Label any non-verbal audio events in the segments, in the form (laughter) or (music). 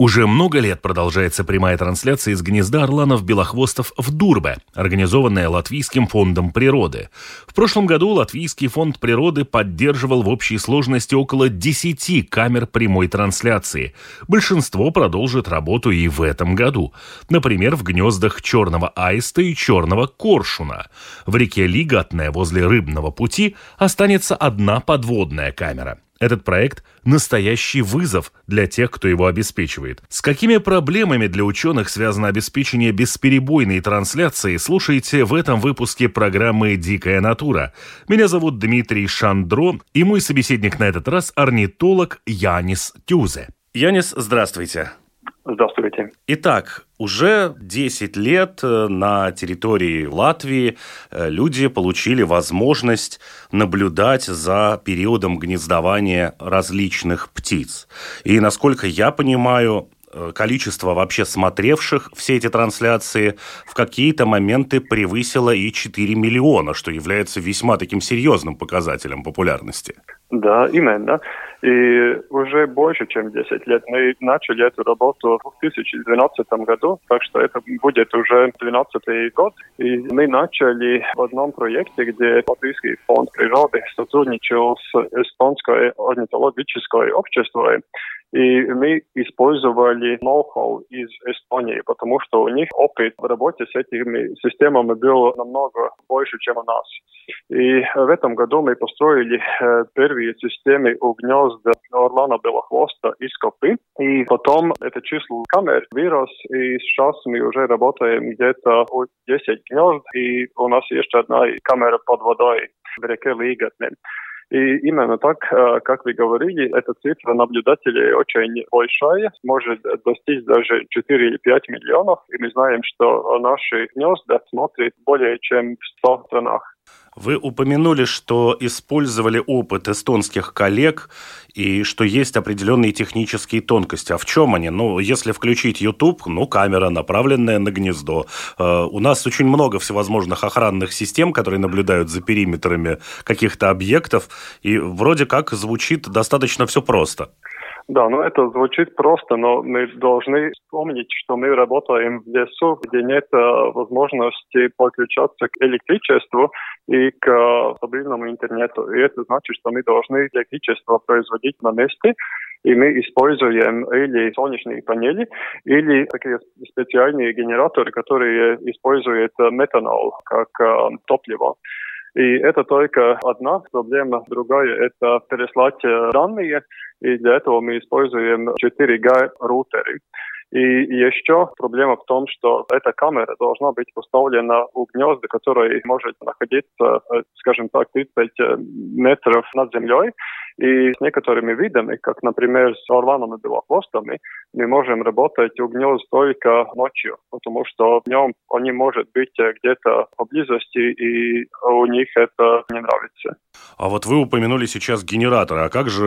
Уже много лет продолжается прямая трансляция из гнезда орланов-белохвостов в Дурбе, организованная Латвийским фондом природы. В прошлом году Латвийский фонд природы поддерживал в общей сложности около 10 камер прямой трансляции. Большинство продолжит работу и в этом году. Например, в гнездах черного аиста и черного коршуна. В реке Лигатная возле Рыбного пути останется одна подводная камера – этот проект – настоящий вызов для тех, кто его обеспечивает. С какими проблемами для ученых связано обеспечение бесперебойной трансляции, слушайте в этом выпуске программы «Дикая натура». Меня зовут Дмитрий Шандро, и мой собеседник на этот раз – орнитолог Янис Тюзе. Янис, здравствуйте. Здравствуйте. Итак, уже 10 лет э, на территории Латвии э, люди получили возможность наблюдать за периодом гнездования различных птиц. И, насколько я понимаю, количество вообще смотревших все эти трансляции в какие-то моменты превысило и 4 миллиона, что является весьма таким серьезным показателем популярности. Да, именно. И уже больше, чем 10 лет мы начали эту работу в 2012 году, так что это будет уже 12 год. И мы начали в одном проекте, где Латвийский фонд природы сотрудничал с Эстонской орнитологической обществом. И мы использовали ноу-хау из Эстонии, потому что у них опыт в работе с этими системами был намного больше, чем у нас. И в этом году мы построили э, первые системы у гнезда Орлана Белохвоста из Копы. И потом это число камер вырос, и сейчас мы уже работаем где-то 10 гнезд, и у нас есть одна камера под водой в реке Лигатне. И именно так, э, как вы говорили, эта цифра наблюдателей очень большая, может достичь даже 4 или 5 миллионов. И мы знаем, что наши гнезда смотрят более чем в 100 странах. Вы упомянули, что использовали опыт эстонских коллег и что есть определенные технические тонкости. А в чем они? Ну, если включить YouTube, ну, камера, направленная на гнездо. Э, у нас очень много всевозможных охранных систем, которые наблюдают за периметрами каких-то объектов, и вроде как звучит достаточно все просто. Да, ну это звучит просто, но мы должны вспомнить, что мы работаем в лесу, где нет э, возможности подключаться к электричеству и к э, стабильному интернету. И это значит, что мы должны электричество производить на месте, и мы используем или солнечные панели, или такие специальные генераторы, которые используют метанол как э, топливо. И это только одна проблема. Другая – это переслать данные. И для этого мы используем 4G рутеры. И еще проблема в том, что эта камера должна быть поставлена у гнезда, который может находиться, скажем так, 30 метров над землей. И с некоторыми видами, как, например, с орланами белохвостами, мы можем работать у гнезд только ночью, потому что днем они могут быть где-то поблизости, и у них это не нравится. А вот вы упомянули сейчас генераторы. А как же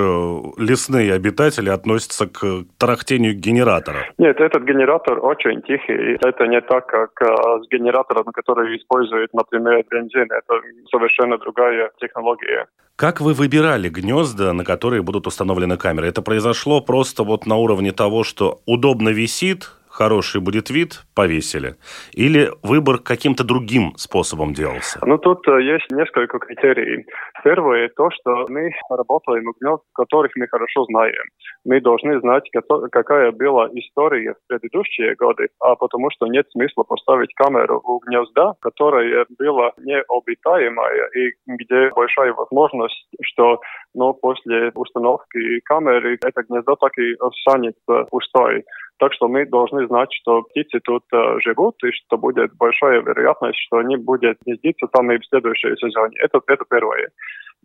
лесные обитатели относятся к тарахтению генератора? Нет, этот генератор очень тихий. Это не так, как а, с генератором, который использует, например, бензин. Это совершенно другая технология. Как вы выбирали гнезда, на которые будут установлены камеры? Это произошло просто вот на уровне того, что удобно висит, хороший будет вид, повесили? Или выбор каким-то другим способом делался? Ну, тут э, есть несколько критерий. Первое, то, что мы работаем в гнезд, которых мы хорошо знаем. Мы должны знать, какая была история в предыдущие годы, а потому что нет смысла поставить камеру у гнезда, которое было необитаемое и где большая возможность, что но после установки камеры это гнездо так и останется пустой. Так что мы должны знать, что птицы тут э, живут, и что будет большая вероятность, что они будут гнездиться там и в следующем сезоне. Это, это первое.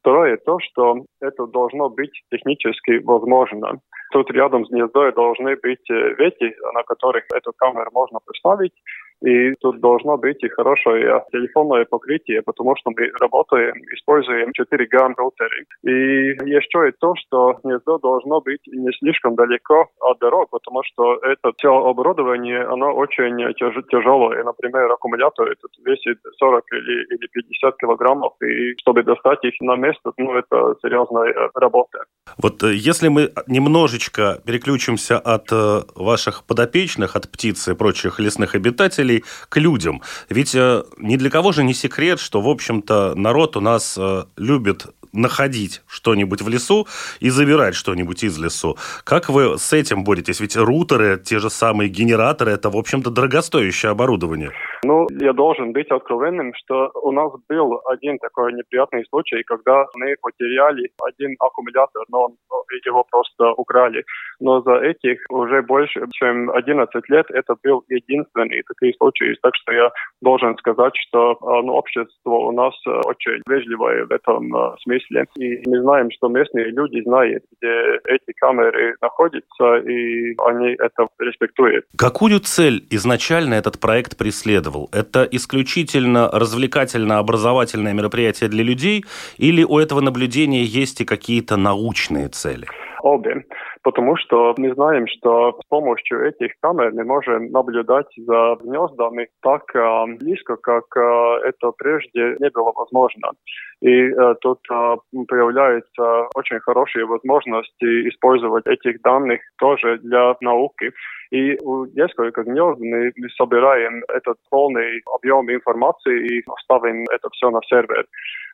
Второе то, что это должно быть технически возможно. Тут рядом с гнездой должны быть ветки, на которых эту камеру можно поставить, и тут должно быть и хорошее телефонное покрытие, потому что мы работаем, используем 4G роутеры. И еще и то, что гнездо должно быть не слишком далеко от дорог, потому что это все оборудование, оно очень тяж тяжелое. Например, аккумулятор этот весит 40 или, или 50 килограммов, и чтобы достать их на место, ну, это серьезная работа. Вот э, если мы немножечко переключимся от э, ваших подопечных, от птиц и прочих лесных обитателей, жителей к людям. Ведь э, ни для кого же не секрет, что, в общем-то, народ у нас э, любит находить что-нибудь в лесу и забирать что-нибудь из лесу. Как вы с этим боретесь? Ведь рутеры, те же самые генераторы, это, в общем-то, дорогостоящее оборудование. Ну, я должен быть откровенным, что у нас был один такой неприятный случай, когда мы потеряли один аккумулятор, но его просто украли. Но за этих уже больше, чем 11 лет это был единственный такой случай. Так что я должен сказать, что а, ну, общество у нас э, очень вежливое в этом э, смысле. И мы знаем, что местные люди знают, где эти камеры находятся, и они это респектуют. Какую цель изначально этот проект преследовал? Это исключительно развлекательно-образовательное мероприятие для людей или у этого наблюдения есть и какие-то научные цели? Обе потому что мы знаем, что с помощью этих камер мы можем наблюдать за гнездами так э, близко, как э, это прежде не было возможно. И э, тут э, появляются очень хорошие возможности использовать этих данных тоже для науки. И у нескольких гнезд мы собираем этот полный объем информации и ставим это все на сервер.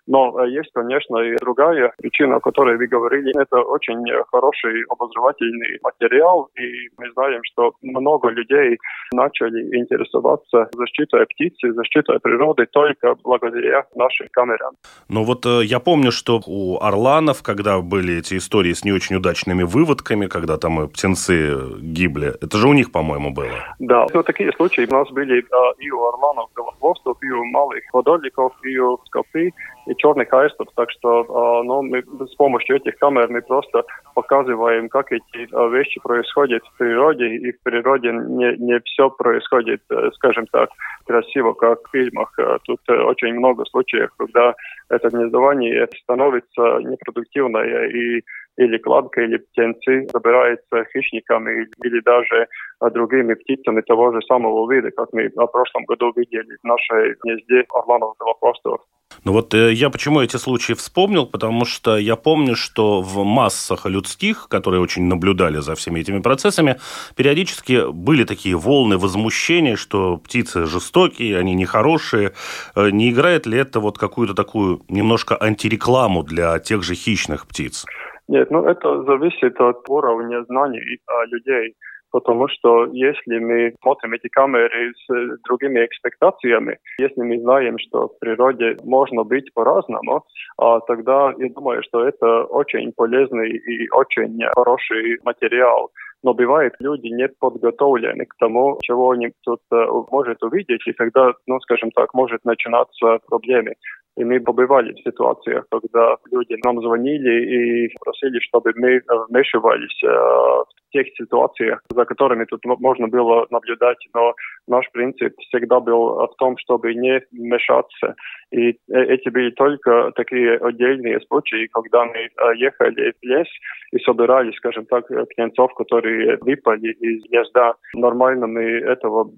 Но э, есть, конечно, и другая причина, о которой вы говорили. Это очень хороший обозревательный материал, и мы знаем, что много людей начали интересоваться защитой птицы, защитой природы только благодаря нашим камерам. Ну вот э, я помню, что у орланов, когда были эти истории с не очень удачными выводками, когда там птенцы гибли, это же у них, по-моему, было. Да, ну, такие случаи у нас были и у орланов белохвостов, и у малых водоликов, и у скопы, и черных аистов. Так что а, ну, мы с помощью этих камер мы просто показываем, как эти а, вещи происходят в природе, и в природе не, не все происходит, э, скажем так, красиво, как в фильмах. Э, тут э, очень много случаев, когда это гнездование становится непродуктивное, и или кладка, или птенцы забираются хищниками или даже другими птицами того же самого вида, как мы в прошлом году видели в нашей гнезде орланов белохвостов. Ну вот э, я почему эти случаи вспомнил, потому что я помню, что в массах людских, которые очень наблюдали за всеми этими процессами, периодически были такие волны возмущения, что птицы жестокие, они нехорошие. Э, не играет ли это вот какую-то такую немножко антирекламу для тех же хищных птиц? Нет, ну это зависит от уровня знаний людей потому что если мы смотрим эти камеры с э, другими экспектациями, если мы знаем, что в природе можно быть по-разному, а тогда я думаю, что это очень полезный и очень хороший материал но бывает, люди не подготовлены к тому, чего они тут э, может увидеть, и тогда, ну, скажем так, может начинаться проблемы. И мы побывали в ситуациях, когда люди нам звонили и просили, чтобы мы вмешивались э, в тех ситуациях, за которыми тут можно было наблюдать. Но наш принцип всегда был в том, чтобы не мешаться. И э, эти были только такие отдельные случаи, когда мы э, ехали в лес и собирали, скажем так, птенцов, которые выпали из гнезда. Нормально мы этого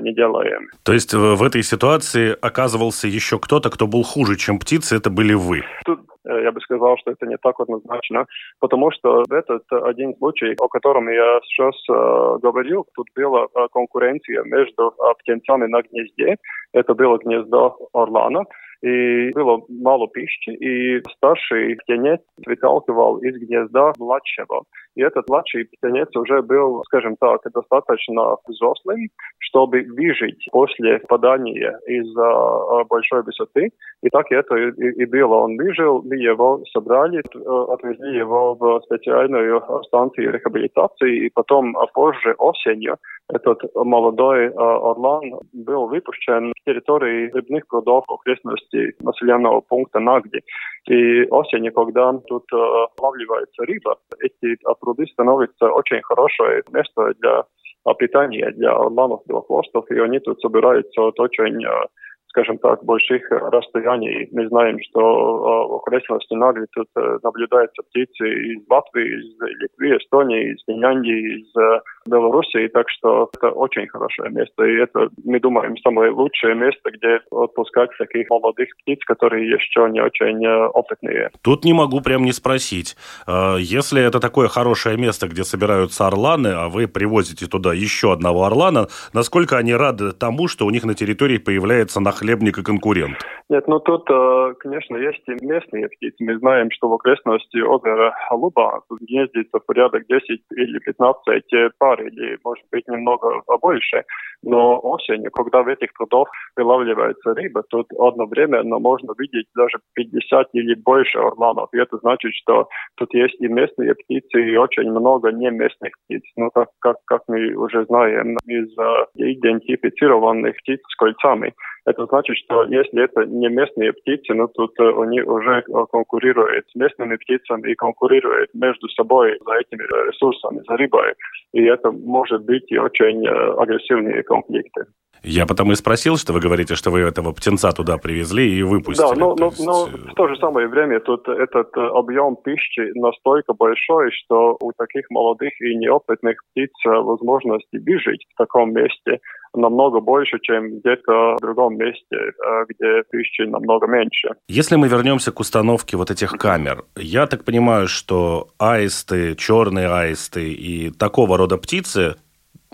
не делаем. То есть в этой ситуации оказывался еще кто-то, кто был хуже хуже, чем птицы, это были вы? Тут э, я бы сказал, что это не так однозначно, потому что этот один случай, о котором я сейчас э, говорил, тут была э, конкуренция между э, птенцами на гнезде. Это было гнездо орлана, и было мало пищи, и старший птенец выталкивал из гнезда младшего. И этот младший птенец уже был, скажем так, достаточно взрослым, чтобы выжить после падания из-за большой высоты. И так это и, и было. Он выжил, мы его собрали, э, отвезли его в специальную станцию рехабилитации, и потом позже осенью этот молодой э, орлан был выпущен с территории рыбных прудов окрестности близости населенного пункта Нагди. И осенью, когда тут лавливается рыба, эти пруды становятся очень хорошее место для питания для орланов белохвостов, и они тут собираются очень скажем так, больших расстояний. Мы знаем, что в окрестности Нагли тут наблюдаются птицы из Латвии, из Литвы, Эстонии, из Финляндии, из Белоруссии, так что это очень хорошее место. И это, мы думаем, самое лучшее место, где отпускать таких молодых птиц, которые еще не очень опытные. Тут не могу прям не спросить. Если это такое хорошее место, где собираются орланы, а вы привозите туда еще одного орлана, насколько они рады тому, что у них на территории появляется нахлеб хлебник и конкурент? Нет, ну тут, э, конечно, есть и местные птицы. Мы знаем, что в окрестности озера Алуба гнездится порядок 10 или 15 пар, или, может быть, немного побольше. Но осенью, когда в этих прудах вылавливается рыба, тут одновременно можно видеть даже 50 или больше орланов. И это значит, что тут есть и местные птицы, и очень много не местных птиц. Ну, так как, как мы уже знаем из uh, идентифицированных птиц с кольцами. Это значит, что если это не местные птицы, ну тут э, они уже э, конкурируют с местными птицами и конкурируют между собой за этими ресурсами, за рыбой. И это может быть очень э, агрессивные конфликты. Я потому и спросил, что вы говорите, что вы этого птенца туда привезли и выпустили. Да, но, но, есть... но в то же самое время тут этот объем пищи настолько большой, что у таких молодых и неопытных птиц возможности выжить в таком месте намного больше, чем где-то в другом месте, э, где пищи намного меньше. Если мы вернемся к установке вот этих камер, я так понимаю, что аисты, черные аисты и такого рода птицы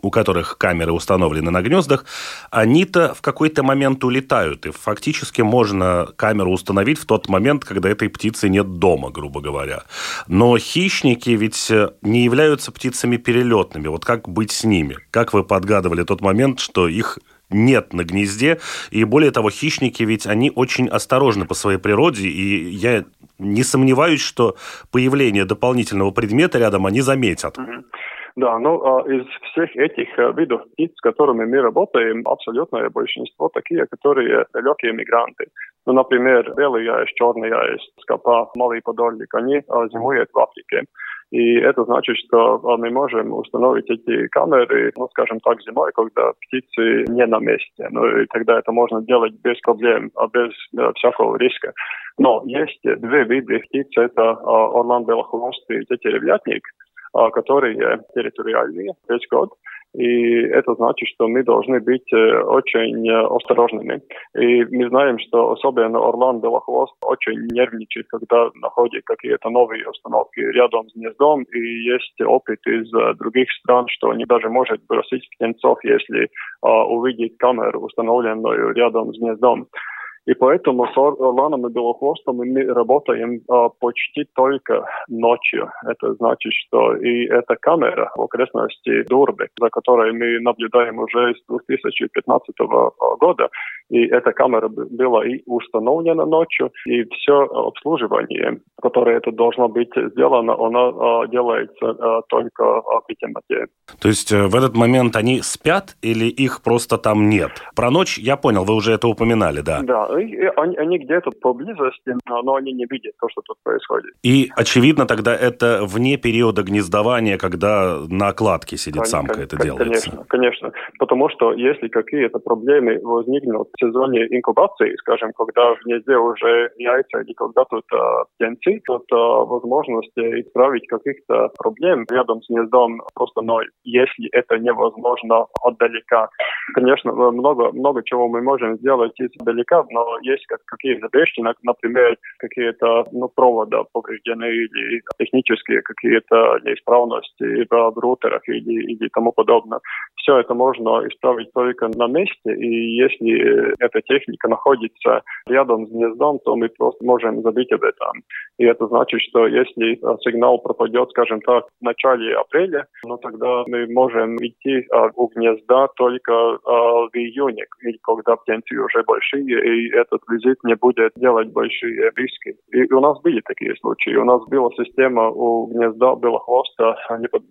у которых камеры установлены на гнездах, они-то в какой-то момент улетают, и фактически можно камеру установить в тот момент, когда этой птицы нет дома, грубо говоря. Но хищники ведь э, не являются птицами перелетными. Вот как быть с ними? Как вы подгадывали тот момент, что их нет на гнезде. И более того, хищники ведь они очень осторожны по своей природе. И я не сомневаюсь, что появление дополнительного предмета рядом они заметят. Да, ну а из всех этих э, видов птиц, с которыми мы работаем, абсолютное большинство такие, которые легкие мигранты. Ну, например, белый яйц, черный яйц, скопа, малый подольник, они а, зимуют в Африке. И это значит, что а, мы можем установить эти камеры, ну, скажем так, зимой, когда птицы не на месте. Ну, и тогда это можно делать без проблем, без э, всякого риска. Но есть две виды птиц. Это орлан белохвост и тетеревятник которые территориальные весь год. И это значит, что мы должны быть очень осторожными. И мы знаем, что особенно Орлан Белохвост очень нервничает, когда находит какие-то новые установки рядом с гнездом. И есть опыт из других стран, что они даже может бросить птенцов, если увидит камеру, установленную рядом с гнездом. И поэтому с Орланом и Белохвостом мы работаем а, почти только ночью. Это значит, что и эта камера в окрестности Дурбы, за которой мы наблюдаем уже с 2015 года, и эта камера была и установлена ночью, и все обслуживание, которое это должно быть сделано, оно а, делается а, только при темноте. То есть э, в этот момент они спят или их просто там нет? Про ночь я понял, вы уже это упоминали, да? Да, они, они где-то поблизости, но они не видят то, что тут происходит. И, очевидно, тогда это вне периода гнездования, когда на окладке сидит самка, Кон- это делается. Конечно, конечно. Потому что если какие-то проблемы возникнут сезоне инкубации, скажем, когда в гнезде уже яйца или когда тут э, птенцы, тут э, возможность исправить каких-то проблем рядом с гнездом просто ноль, если это невозможно отдалека. Конечно, много, много чего мы можем сделать издалека, но есть как, какие-то вещи, например, какие-то ну, провода повреждены или технические какие-то неисправности в рутерах или, или тому подобное. Все это можно исправить только на месте, и если эта техника находится рядом с гнездом, то мы просто можем забыть об этом. И это значит, что если э, сигнал пропадет, скажем так, в начале апреля, ну тогда мы можем идти а, у гнезда только а, в июне, когда птенцы уже большие, и этот визит не будет делать большие риски. И у нас были такие случаи. У нас была система у гнезда белохвоста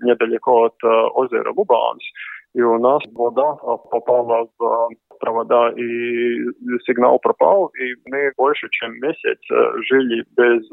недалеко от э, озера Лубанс, и у нас вода попала в провода, и сигнал пропал, и мы больше чем месяц жили без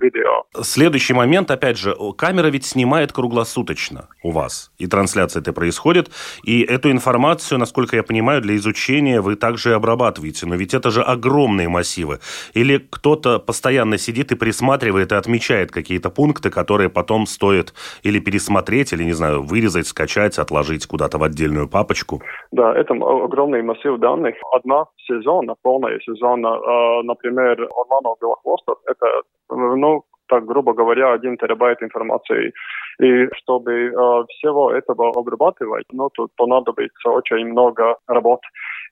видео. Следующий момент, опять же, камера ведь снимает круглосуточно у вас, и трансляция это происходит, и эту информацию, насколько я понимаю, для изучения вы также обрабатываете, но ведь это же огромные массивы. Или кто-то постоянно сидит и присматривает и отмечает какие-то пункты, которые потом стоит или пересмотреть, или, не знаю, вырезать, скачать, отложить куда-то в отдельную папочку? Да, это огромный массив данных. Одна сезона, полная сезона, например, Орланов Белохвостов, это, ну, так грубо говоря, один терабайт информации. И чтобы э, всего этого обрабатывать, ну, тут понадобится очень много работ.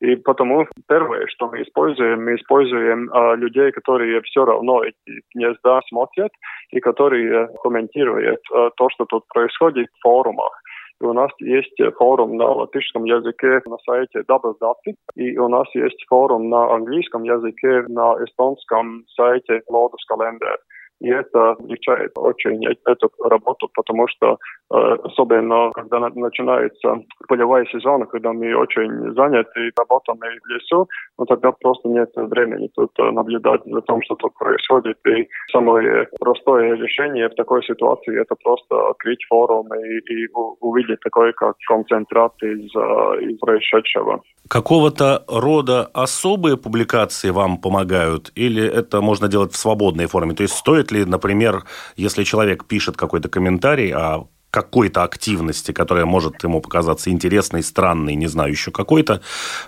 И потому первое, что мы используем, мы используем э, людей, которые все равно эти гнезда смотрят и которые комментируют э, то, что тут происходит в форумах. И у нас есть форум на латышском языке на сайте Dabasdati, и у нас есть форум на английском языке на эстонском сайте Lotus Calendar. И это облегчает очень эту работу, потому что э, особенно когда начинается полевая сезон, когда мы очень заняты работами в лесу, ну тогда просто нет времени тут э, наблюдать за тем, что тут происходит. И самое простое решение в такой ситуации это просто открыть форум и, и увидеть такой как концентрат из, э, из происшедшего. Какого-то рода особые публикации вам помогают или это можно делать в свободной форме? То есть стоит стоит ли, например, если человек пишет какой-то комментарий о какой-то активности, которая может ему показаться интересной, странной, не знаю, еще какой-то,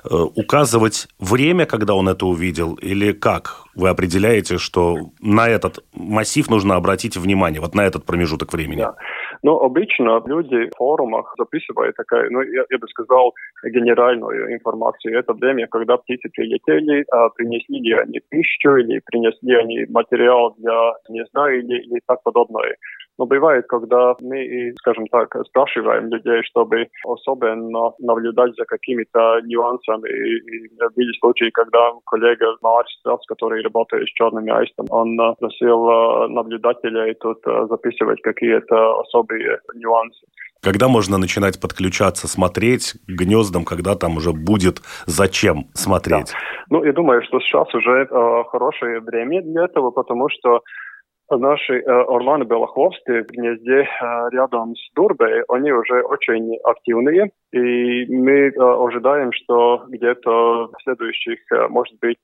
э, указывать время, когда он это увидел, или как вы определяете, что на этот массив нужно обратить внимание, вот на этот промежуток времени? Да. Ну, обычно люди в форумах записывают такая, ну, я, я бы сказал, генеральную информацию. Это время, когда птицы прилетели, а принесли ли они пищу, или принесли они материал для гнезда, или, или так подобное. Но бывает, когда мы, скажем так, спрашиваем людей, чтобы особенно наблюдать за какими-то нюансами. И, и были случаи, когда коллега Марс, который работает с черными аистом, он просил наблюдателей тут записывать какие-то особые нюансы. Когда можно начинать подключаться, смотреть к гнездам, когда там уже будет зачем смотреть? Да. Ну, я думаю, что сейчас уже э, хорошее время для этого, потому что Наши э, орланы белохвосты в гнезде э, рядом с Дурбой, они уже очень активные. И мы э, ожидаем, что где-то в следующих, может быть,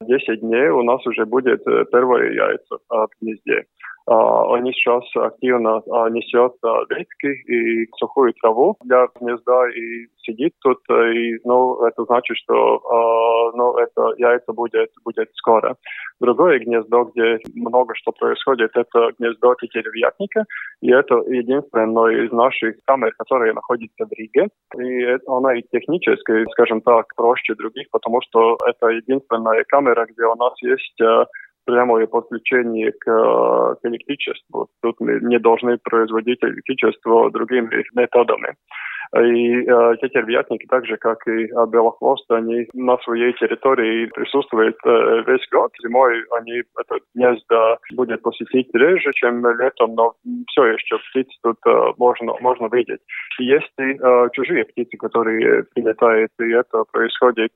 10 дней у нас уже будет первое яйцо в гнезде. Они сейчас активно несет ветки и сухую траву для гнезда и сидит тут. И, ну, это значит, что ну, это яйцо будет, будет скоро. Другое гнездо, где много что происходит, это гнездо тетеревятника. И это единственное из наших камер, которое находится в Риге. И она и технически, скажем так, проще других, потому что это единственная камера, где у нас есть прямое подключение к, к электричеству. Тут мы не должны производить электричество другими методами. И э, тетервятники, так же, как и э, белохвост, они на своей территории присутствуют э, весь год. Зимой они это гнездо будет посетить реже, чем летом, но все еще птиц тут э, можно, можно видеть. И есть и э, чужие птицы, которые прилетают, и это происходит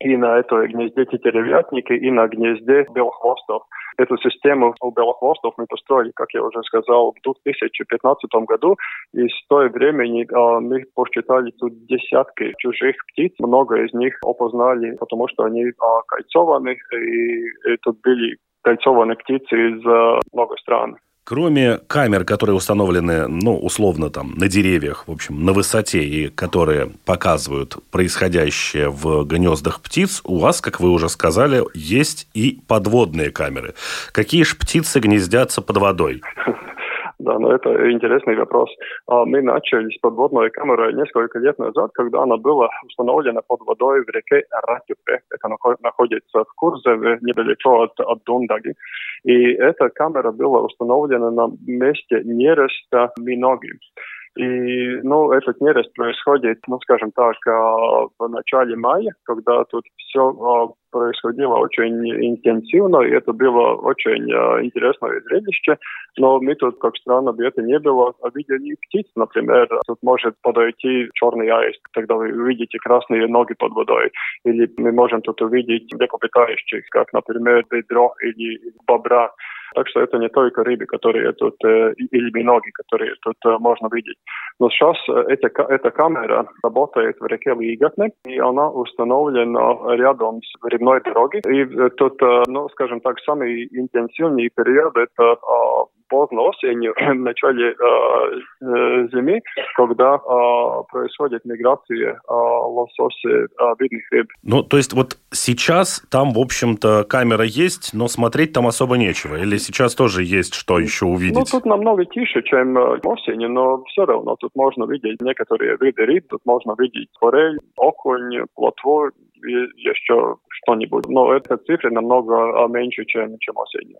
и на этой гнезде тетеревятники, и на гнезде белохвостов. Эту систему у белохвостов мы построили, как я уже сказал, в 2015 году, и с той времени э, мы посчитали тут десятки чужих птиц. Много из них опознали, потому что они а, кольцованы, и, тут были кольцованные птицы из а, много стран. Кроме камер, которые установлены, ну, условно, там, на деревьях, в общем, на высоте, и которые показывают происходящее в гнездах птиц, у вас, как вы уже сказали, есть и подводные камеры. Какие же птицы гнездятся под водой? (laughs) Да, но это интересный вопрос. А, мы начали с подводной камеры несколько лет назад, когда она была установлена под водой в реке Ратюпе. Это находится в Курзеве, недалеко от, от Дундаги. И эта камера была установлена на месте нереста Миноги. И, ну, этот нерест происходит, ну, скажем так, в начале мая, когда тут все происходило очень интенсивно, и это было очень интересное зрелище. Но мы тут, как странно бы это не было, видели птиц, например. Тут может подойти черный аист, тогда вы увидите красные ноги под водой. Или мы можем тут увидеть млекопитающих, как, например, бедро или бобра. Так что это не только рыбы, которые тут, э, или миноги, которые тут э, можно видеть. Но сейчас э, эта, эта камера работает в реке Лигатне, и она установлена рядом с рыбной дорогой. И тут, ну, скажем так, самый интенсивный период это поздно осенью, (clears throat) в начале э, э, зимы, когда э, происходит миграция э, лосося э, видных рыб. Ну, то есть вот сейчас там, в общем-то, камера есть, но смотреть там особо нечего? Или сейчас тоже есть что еще увидеть? Ну, тут намного тише, чем э, осенью, но все равно тут можно видеть некоторые виды рыб, тут можно видеть форель, окунь, плотву, еще что-нибудь. Но эта цифра намного меньше, чем, чем осенью.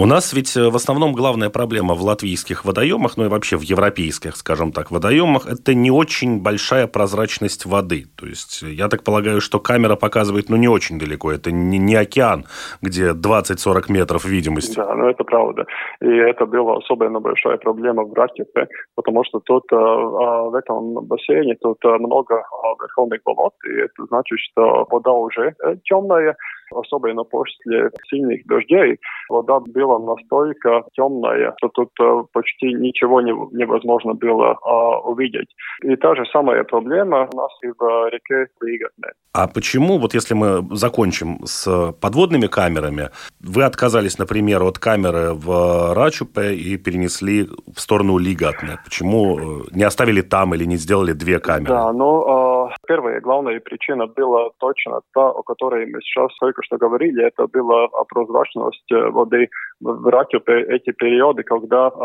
У нас ведь э, в основном главная проблема в латвийских водоемах, ну и вообще в европейских, скажем так, водоемах, это не очень большая прозрачность воды. То есть э, я так полагаю, что камера показывает, ну, не очень далеко. Это не, не океан, где 20-40 метров видимости. Да, ну это правда. И это была особенно большая проблема в Ратипе, потому что тут э, в этом бассейне тут много верховных болот, и это значит, что вода уже темная, особенно после сильных дождей. Вода была настолько темная, что тут э, почти ничего не, невозможно было а, увидеть. И та же самая проблема у нас и в реке Лигатне. А почему, вот если мы закончим с подводными камерами, вы отказались, например, от камеры в Рачупе и перенесли в сторону Лигатне? Почему э, не оставили там или не сделали две камеры? Да, ну, э, первая главная причина была точно та, о которой мы сейчас только что говорили, это была прозрачность э, воды в Ракюпе эти периоды, когда э,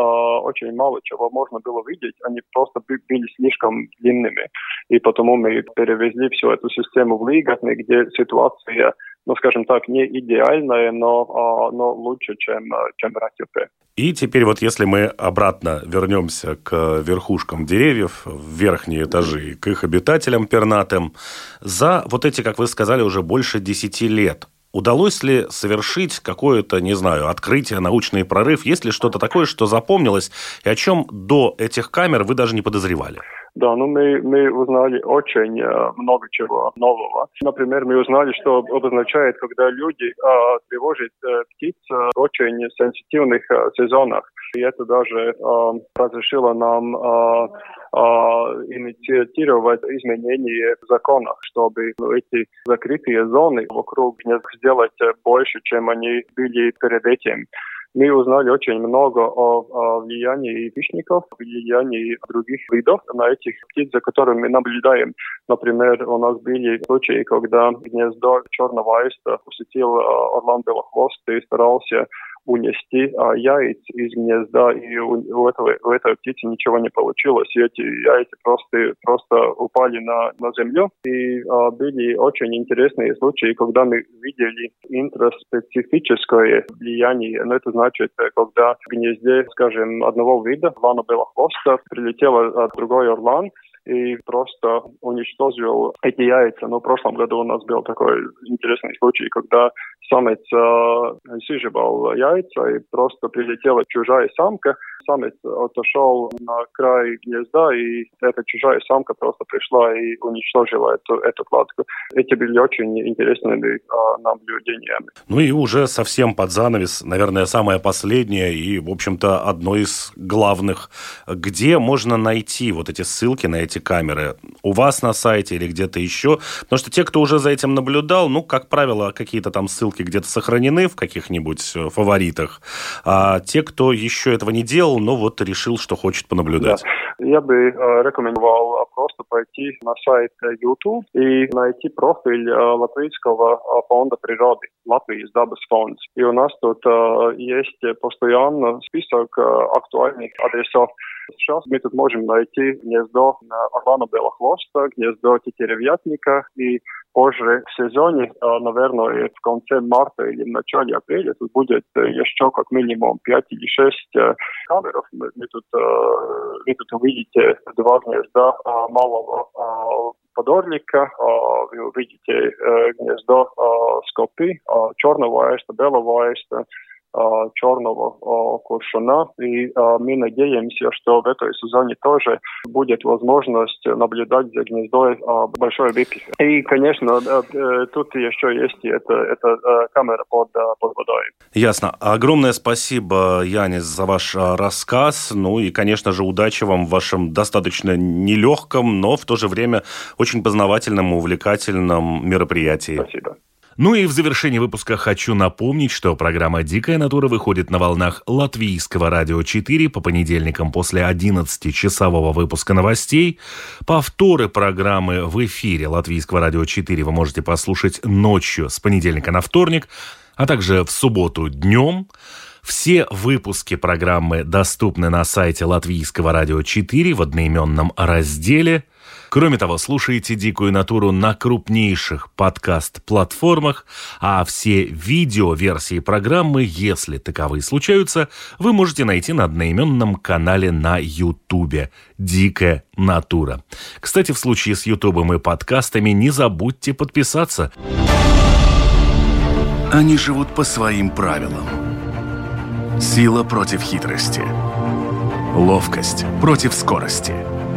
очень мало чего можно было видеть, они просто были слишком длинными. И потому мы перевезли всю эту систему в Лигатный, где ситуация ну, скажем так, не идеальная, но, а, но лучше, чем, чем Ракюпе. И теперь вот если мы обратно вернемся к верхушкам деревьев, в верхние этажи, к их обитателям пернатым, за вот эти, как вы сказали, уже больше десяти лет Удалось ли совершить какое-то, не знаю, открытие, научный прорыв? Есть ли что-то такое, что запомнилось, и о чем до этих камер вы даже не подозревали? Да, ну мы, мы узнали очень э, много чего нового. Например, мы узнали, что обозначает, когда люди э, тревожат э, птиц в очень сенситивных э, сезонах. И это даже э, разрешило нам э, э, инициировать изменения в законах, чтобы эти закрытые зоны вокруг гнезд сделать больше, чем они были перед этим. Мы узнали очень много о, о влиянии хищников, влиянии других видов на этих птиц, за которыми мы наблюдаем. Например, у нас были случаи, когда гнездо черного аиста посетил орлан белохвост и старался унести а, яиц из гнезда, и у, у, этого, у этой птицы ничего не получилось. И эти яйца просто, просто упали на, на землю. И а, были очень интересные случаи, когда мы видели интроспецифическое влияние. Но это значит, когда в гнезде, скажем, одного вида, орлана белохвоста, прилетел а, другой орлан, и просто уничтожил эти яйца. Но в прошлом году у нас был такой интересный случай, когда самец э, сиживал яйца и просто прилетела чужая самка. Самец отошел на край гнезда, и эта чужая самка просто пришла и уничтожила эту, эту кладку. Эти были очень интересными э, наблюдениями. Ну и уже совсем под занавес, наверное, самое последнее и, в общем-то, одно из главных. Где можно найти вот эти ссылки на эти эти камеры? У вас на сайте или где-то еще? Потому что те, кто уже за этим наблюдал, ну, как правило, какие-то там ссылки где-то сохранены в каких-нибудь э, фаворитах. А те, кто еще этого не делал, но вот решил, что хочет понаблюдать. Да. Я бы э, рекомендовал просто пойти на сайт YouTube и найти профиль э, Латвийского э, фонда природы, Латвийс Дабас фонд. И у нас тут есть постоянно список актуальных адресов Сейчас мы тут можем найти гнездо на Орлана Белохвост, хвоста, гнездо тетеревятника и позже в сезоне, наверное, в конце марта или в начале апреля тут будет еще как минимум 5 или 6 камер. Мы, тут, вы тут увидите два гнезда малого подорлика, вы увидите гнездо скопы, черного аиста, белого аиста, черного куршуна. И мы надеемся, что в этой сезоне тоже будет возможность наблюдать за гнездой большой рыбки. И, конечно, тут еще есть это, это камера под, под водой. Ясно. Огромное спасибо, Янис, за ваш рассказ. Ну и, конечно же, удачи вам в вашем достаточно нелегком, но в то же время очень познавательном и увлекательном мероприятии. Спасибо. Ну и в завершении выпуска хочу напомнить, что программа «Дикая натура» выходит на волнах Латвийского радио 4 по понедельникам после 11-часового выпуска новостей. Повторы программы в эфире Латвийского радио 4 вы можете послушать ночью с понедельника на вторник, а также в субботу днем. Все выпуски программы доступны на сайте Латвийского радио 4 в одноименном разделе – Кроме того, слушайте «Дикую натуру» на крупнейших подкаст-платформах, а все видео-версии программы, если таковые случаются, вы можете найти на одноименном канале на Ютубе «Дикая натура». Кстати, в случае с Ютубом и подкастами не забудьте подписаться. Они живут по своим правилам. Сила против хитрости. Ловкость против скорости –